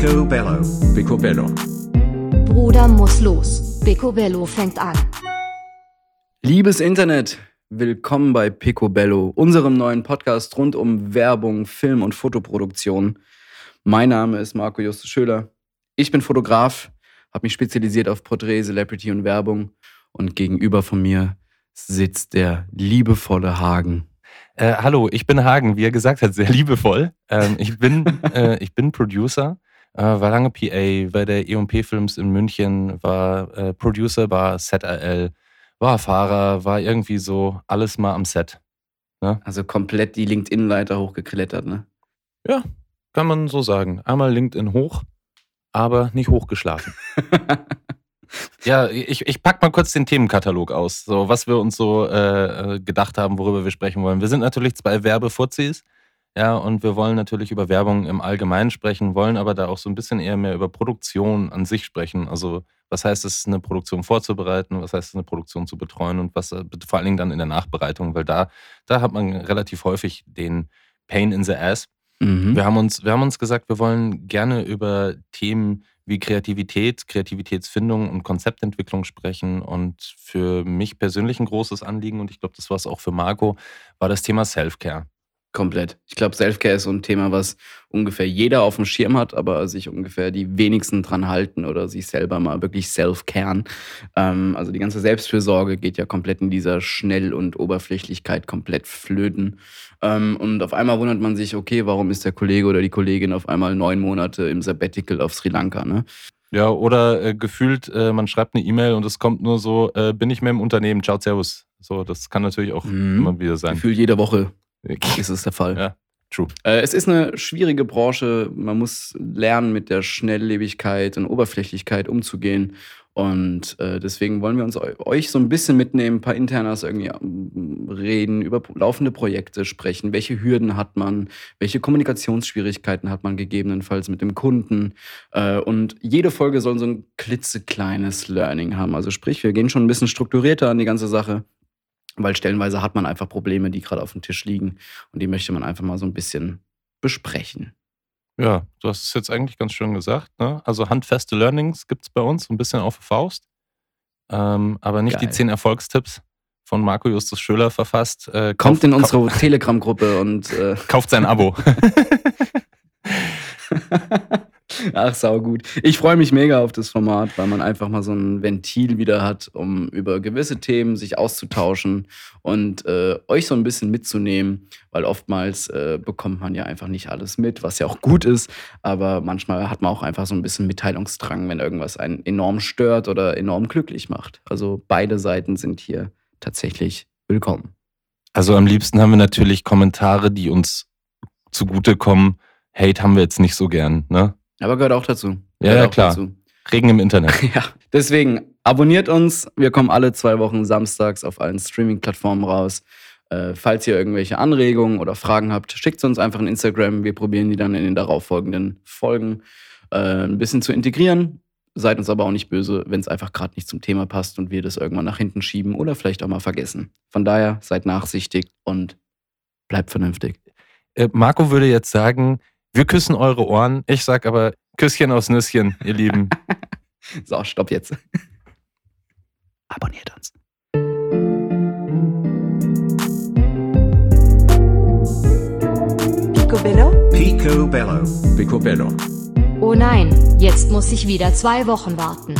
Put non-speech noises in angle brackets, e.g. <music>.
Picobello. Picobello. Bruder muss los. Picobello fängt an. Liebes Internet, willkommen bei Picobello, unserem neuen Podcast rund um Werbung, Film und Fotoproduktion. Mein Name ist Marco Justus Schöler. Ich bin Fotograf, habe mich spezialisiert auf Porträt, Celebrity und Werbung. Und gegenüber von mir sitzt der liebevolle Hagen. Äh, hallo, ich bin Hagen, wie er gesagt hat, sehr liebevoll. Ähm, ich, bin, <laughs> äh, ich bin Producer, äh, war lange PA bei der E&P Films in München, war äh, Producer, war ZRL, war Fahrer, war irgendwie so alles mal am Set. Ne? Also komplett die LinkedIn-Leiter hochgeklettert, ne? Ja, kann man so sagen. Einmal LinkedIn hoch, aber nicht hochgeschlafen. <laughs> Ja, ich, ich pack mal kurz den Themenkatalog aus, so was wir uns so äh, äh, gedacht haben, worüber wir sprechen wollen. Wir sind natürlich zwei Werbefuzis, ja, und wir wollen natürlich über Werbung im Allgemeinen sprechen, wollen aber da auch so ein bisschen eher mehr über Produktion an sich sprechen. Also, was heißt es, eine Produktion vorzubereiten, was heißt es, eine Produktion zu betreuen und was äh, vor allen Dingen dann in der Nachbereitung, weil da, da hat man relativ häufig den Pain in the Ass. Mhm. Wir, haben uns, wir haben uns gesagt, wir wollen gerne über Themen wie Kreativität, Kreativitätsfindung und Konzeptentwicklung sprechen. Und für mich persönlich ein großes Anliegen, und ich glaube, das war es auch für Marco, war das Thema Self-Care. Komplett. Ich glaube, Selfcare ist so ein Thema, was ungefähr jeder auf dem Schirm hat, aber sich ungefähr die wenigsten dran halten oder sich selber mal wirklich self-caren. Ähm, also die ganze Selbstfürsorge geht ja komplett in dieser Schnell- und Oberflächlichkeit komplett flöten. Ähm, und auf einmal wundert man sich, okay, warum ist der Kollege oder die Kollegin auf einmal neun Monate im Sabbatical auf Sri Lanka, ne? Ja, oder äh, gefühlt, äh, man schreibt eine E-Mail und es kommt nur so, äh, bin ich mehr im Unternehmen, ciao, servus. So, das kann natürlich auch mhm. immer wieder sein. Gefühlt jede Woche ist es der Fall. Ja, true. Äh, es ist eine schwierige Branche. Man muss lernen, mit der Schnelllebigkeit und Oberflächlichkeit umzugehen. Und äh, deswegen wollen wir uns euch so ein bisschen mitnehmen, ein paar Internas irgendwie ähm, reden, über laufende Projekte sprechen. Welche Hürden hat man? Welche Kommunikationsschwierigkeiten hat man gegebenenfalls mit dem Kunden? Äh, und jede Folge soll so ein klitzekleines Learning haben. Also sprich, wir gehen schon ein bisschen strukturierter an die ganze Sache weil stellenweise hat man einfach Probleme, die gerade auf dem Tisch liegen und die möchte man einfach mal so ein bisschen besprechen. Ja, du hast es jetzt eigentlich ganz schön gesagt. Ne? Also handfeste Learnings gibt es bei uns, ein bisschen auf Faust, ähm, aber nicht Geil. die zehn Erfolgstipps von Marco Justus Schöler verfasst. Äh, Kommt in unsere Telegram-Gruppe und äh, <laughs> kauft sein Abo. <laughs> <laughs> Ach, sau gut. Ich freue mich mega auf das Format, weil man einfach mal so ein Ventil wieder hat, um über gewisse Themen sich auszutauschen und äh, euch so ein bisschen mitzunehmen, weil oftmals äh, bekommt man ja einfach nicht alles mit, was ja auch gut ist, aber manchmal hat man auch einfach so ein bisschen Mitteilungsdrang, wenn irgendwas einen enorm stört oder enorm glücklich macht. Also beide Seiten sind hier tatsächlich willkommen. Also am liebsten haben wir natürlich Kommentare, die uns zugutekommen. Hate haben wir jetzt nicht so gern, ne? Aber gehört auch dazu. Ja, ja klar. Dazu. Regen im Internet. <laughs> ja. Deswegen abonniert uns. Wir kommen alle zwei Wochen samstags auf allen Streaming-Plattformen raus. Äh, falls ihr irgendwelche Anregungen oder Fragen habt, schickt uns einfach in Instagram. Wir probieren die dann in den darauffolgenden Folgen äh, ein bisschen zu integrieren. Seid uns aber auch nicht böse, wenn es einfach gerade nicht zum Thema passt und wir das irgendwann nach hinten schieben oder vielleicht auch mal vergessen. Von daher seid nachsichtig und bleibt vernünftig. Äh, Marco würde jetzt sagen, wir küssen eure Ohren. Ich sag aber Küsschen aus Nüsschen, ihr Lieben. <laughs> so, stopp jetzt. Abonniert uns. Picobello? Picobello. Picobello. Oh nein, jetzt muss ich wieder zwei Wochen warten.